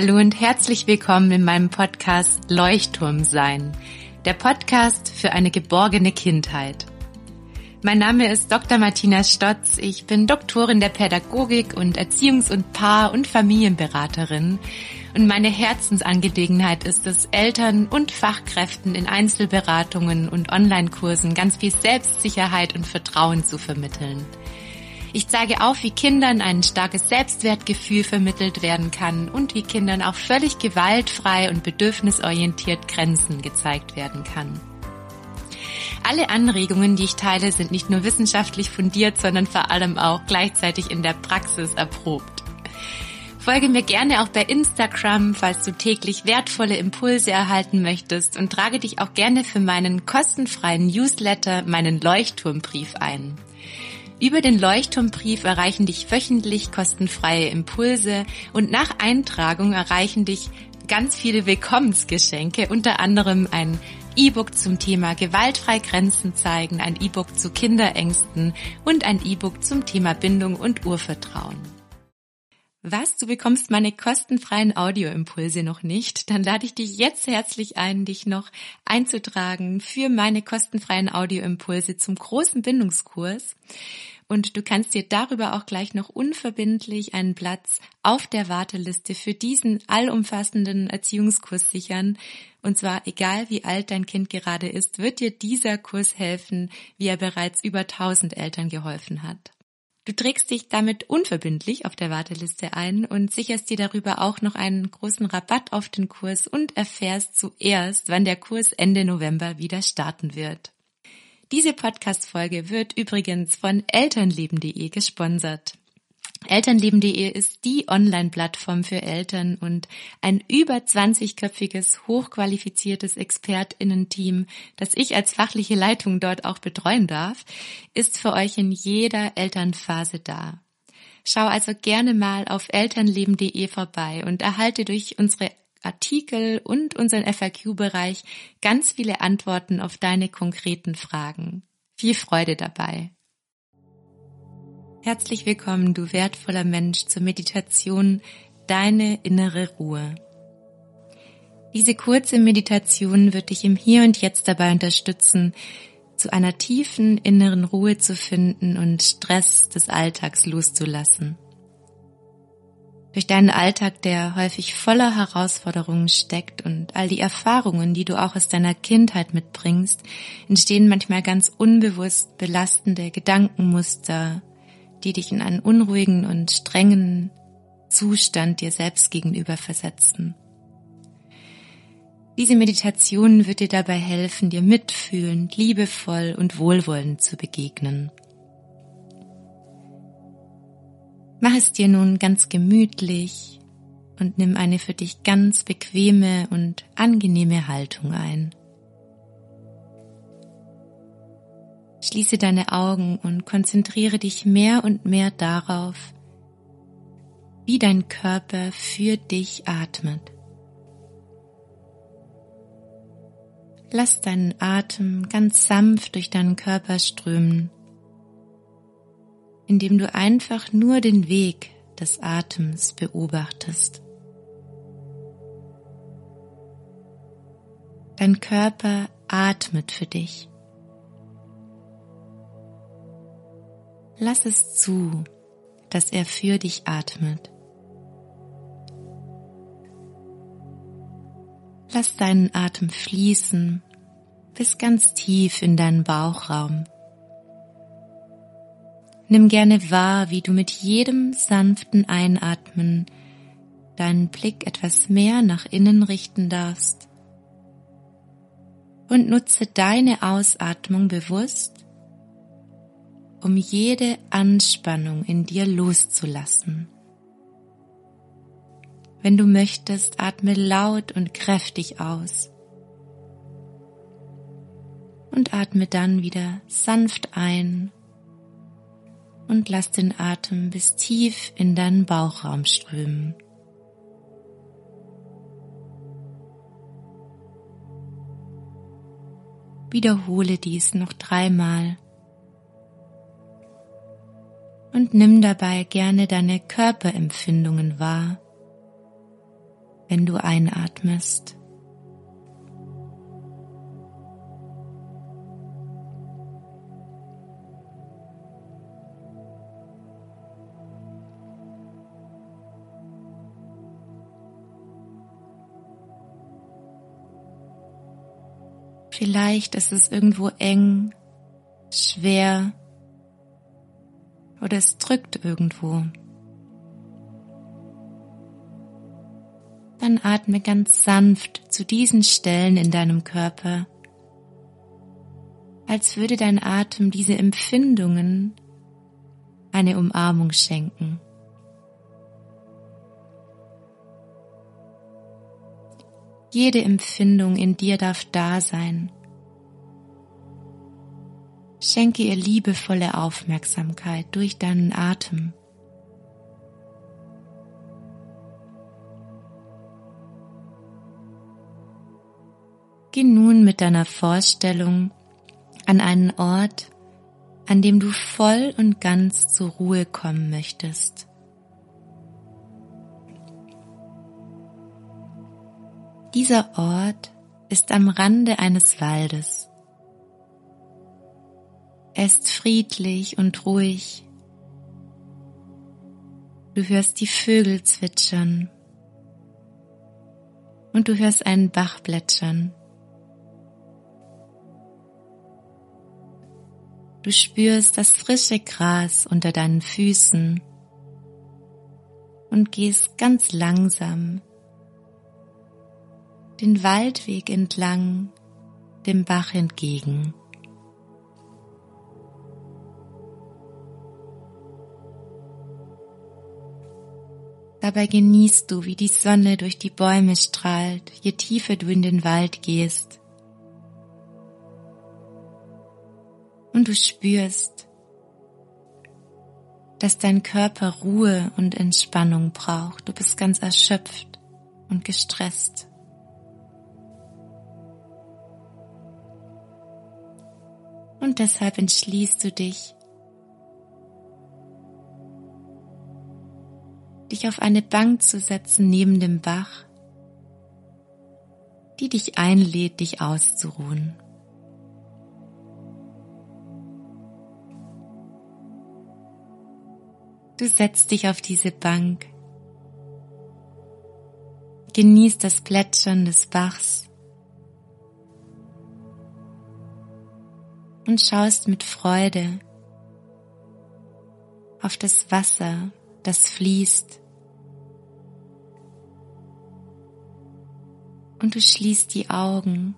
Hallo und herzlich willkommen in meinem Podcast Leuchtturm sein, der Podcast für eine geborgene Kindheit. Mein Name ist Dr. Martina Stotz. Ich bin Doktorin der Pädagogik und Erziehungs- und Paar- und Familienberaterin. Und meine Herzensangelegenheit ist es, Eltern und Fachkräften in Einzelberatungen und Online-Kursen ganz viel Selbstsicherheit und Vertrauen zu vermitteln. Ich zeige auf, wie Kindern ein starkes Selbstwertgefühl vermittelt werden kann und wie Kindern auch völlig gewaltfrei und bedürfnisorientiert Grenzen gezeigt werden kann. Alle Anregungen, die ich teile, sind nicht nur wissenschaftlich fundiert, sondern vor allem auch gleichzeitig in der Praxis erprobt. Folge mir gerne auch bei Instagram, falls du täglich wertvolle Impulse erhalten möchtest und trage dich auch gerne für meinen kostenfreien Newsletter, meinen Leuchtturmbrief ein. Über den Leuchtturmbrief erreichen dich wöchentlich kostenfreie Impulse und nach Eintragung erreichen dich ganz viele Willkommensgeschenke, unter anderem ein E-Book zum Thema gewaltfrei Grenzen zeigen, ein E-Book zu Kinderängsten und ein E-Book zum Thema Bindung und Urvertrauen. Was, du bekommst meine kostenfreien Audioimpulse noch nicht? Dann lade ich dich jetzt herzlich ein, dich noch einzutragen für meine kostenfreien Audioimpulse zum großen Bindungskurs. Und du kannst dir darüber auch gleich noch unverbindlich einen Platz auf der Warteliste für diesen allumfassenden Erziehungskurs sichern. Und zwar egal wie alt dein Kind gerade ist, wird dir dieser Kurs helfen, wie er bereits über 1000 Eltern geholfen hat. Du trägst dich damit unverbindlich auf der Warteliste ein und sicherst dir darüber auch noch einen großen Rabatt auf den Kurs und erfährst zuerst, wann der Kurs Ende November wieder starten wird. Diese Podcast-Folge wird übrigens von elternleben.de gesponsert. Elternleben.de ist die Online-Plattform für Eltern und ein über 20-köpfiges, hochqualifiziertes ExpertInnen-Team, das ich als fachliche Leitung dort auch betreuen darf, ist für euch in jeder Elternphase da. Schau also gerne mal auf elternleben.de vorbei und erhalte durch unsere Artikel und unseren FAQ-Bereich ganz viele Antworten auf deine konkreten Fragen. Viel Freude dabei! Herzlich willkommen, du wertvoller Mensch, zur Meditation Deine innere Ruhe. Diese kurze Meditation wird dich im Hier und Jetzt dabei unterstützen, zu einer tiefen inneren Ruhe zu finden und Stress des Alltags loszulassen. Durch deinen Alltag, der häufig voller Herausforderungen steckt und all die Erfahrungen, die du auch aus deiner Kindheit mitbringst, entstehen manchmal ganz unbewusst belastende Gedankenmuster, die dich in einen unruhigen und strengen Zustand dir selbst gegenüber versetzen. Diese Meditation wird dir dabei helfen, dir mitfühlend, liebevoll und wohlwollend zu begegnen. Mach es dir nun ganz gemütlich und nimm eine für dich ganz bequeme und angenehme Haltung ein. Schließe deine Augen und konzentriere dich mehr und mehr darauf, wie dein Körper für dich atmet. Lass deinen Atem ganz sanft durch deinen Körper strömen indem du einfach nur den Weg des Atems beobachtest. Dein Körper atmet für dich. Lass es zu, dass er für dich atmet. Lass deinen Atem fließen bis ganz tief in deinen Bauchraum. Nimm gerne wahr, wie du mit jedem sanften Einatmen deinen Blick etwas mehr nach innen richten darfst und nutze deine Ausatmung bewusst, um jede Anspannung in dir loszulassen. Wenn du möchtest, atme laut und kräftig aus und atme dann wieder sanft ein und lass den Atem bis tief in deinen Bauchraum strömen. Wiederhole dies noch dreimal und nimm dabei gerne deine Körperempfindungen wahr, wenn du einatmest. Vielleicht ist es irgendwo eng, schwer oder es drückt irgendwo. Dann atme ganz sanft zu diesen Stellen in deinem Körper, als würde dein Atem diese Empfindungen eine Umarmung schenken. Jede Empfindung in dir darf da sein. Schenke ihr liebevolle Aufmerksamkeit durch deinen Atem. Geh nun mit deiner Vorstellung an einen Ort, an dem du voll und ganz zur Ruhe kommen möchtest. Dieser Ort ist am Rande eines Waldes. Er ist friedlich und ruhig. Du hörst die Vögel zwitschern und du hörst einen Bach plätschern. Du spürst das frische Gras unter deinen Füßen und gehst ganz langsam den Waldweg entlang dem Bach entgegen. Dabei genießt du, wie die Sonne durch die Bäume strahlt, je tiefer du in den Wald gehst. Und du spürst, dass dein Körper Ruhe und Entspannung braucht. Du bist ganz erschöpft und gestresst. und deshalb entschließt du dich, dich auf eine Bank zu setzen neben dem Bach, die dich einlädt, dich auszuruhen. Du setzt dich auf diese Bank, genießt das Plätschern des Bachs und schaust mit Freude auf das Wasser, das fließt. Und du schließt die Augen.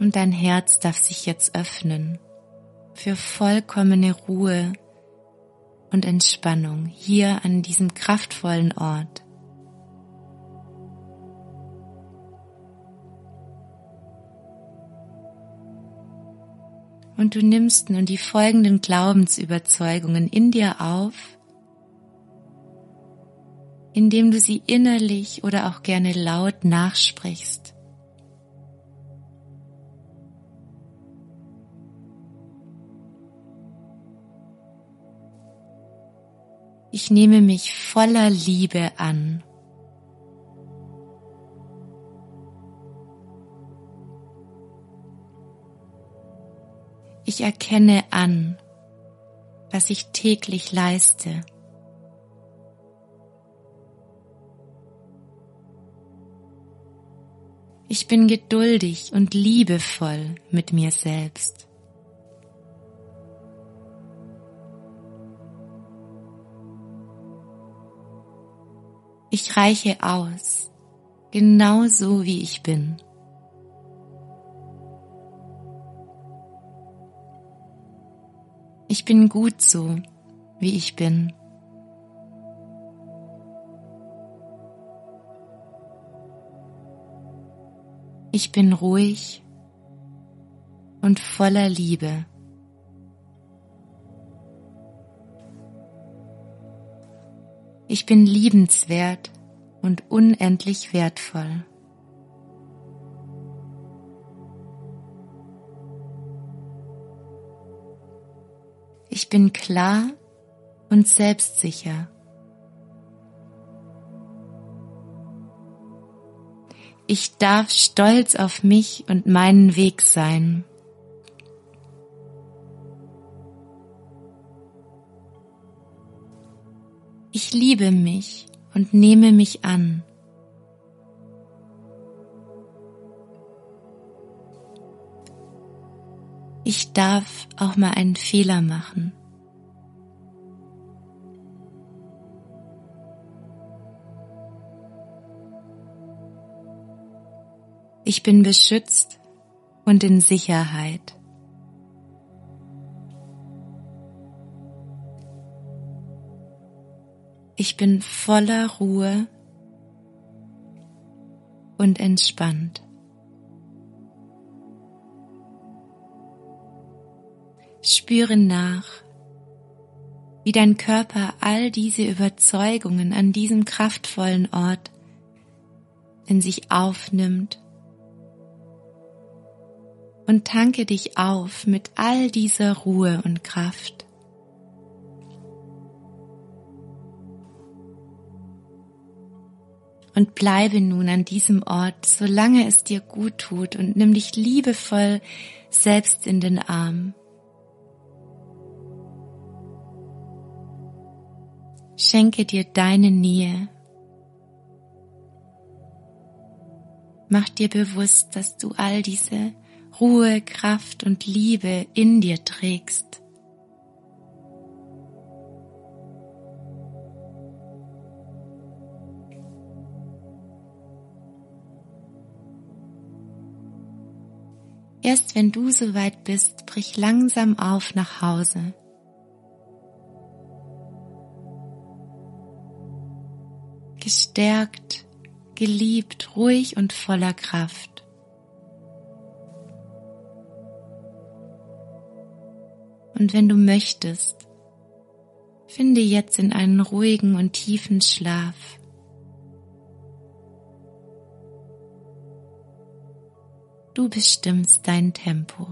Und dein Herz darf sich jetzt öffnen für vollkommene Ruhe und Entspannung hier an diesem kraftvollen Ort. Und du nimmst nun die folgenden Glaubensüberzeugungen in dir auf, indem du sie innerlich oder auch gerne laut nachsprichst. Ich nehme mich voller Liebe an. Ich erkenne an, was ich täglich leiste. Ich bin geduldig und liebevoll mit mir selbst. Ich reiche aus, genau so wie ich bin. Ich bin gut so, wie ich bin. Ich bin ruhig und voller Liebe. Ich bin liebenswert und unendlich wertvoll. bin klar und selbstsicher. Ich darf stolz auf mich und meinen Weg sein. Ich liebe mich und nehme mich an. Ich darf auch mal einen Fehler machen. Ich bin beschützt und in Sicherheit. Ich bin voller Ruhe und entspannt. Spüre nach, wie dein Körper all diese Überzeugungen an diesem kraftvollen Ort in sich aufnimmt und tanke dich auf mit all dieser Ruhe und Kraft. Und bleibe nun an diesem Ort, solange es dir gut tut und nimm dich liebevoll selbst in den Arm. Schenke dir deine Nähe. Mach dir bewusst, dass du all diese Ruhe, Kraft und Liebe in dir trägst. Erst wenn du soweit bist, brich langsam auf nach Hause. Gestärkt, geliebt, ruhig und voller Kraft. Und wenn du möchtest, finde jetzt in einen ruhigen und tiefen Schlaf. Du bestimmst dein Tempo.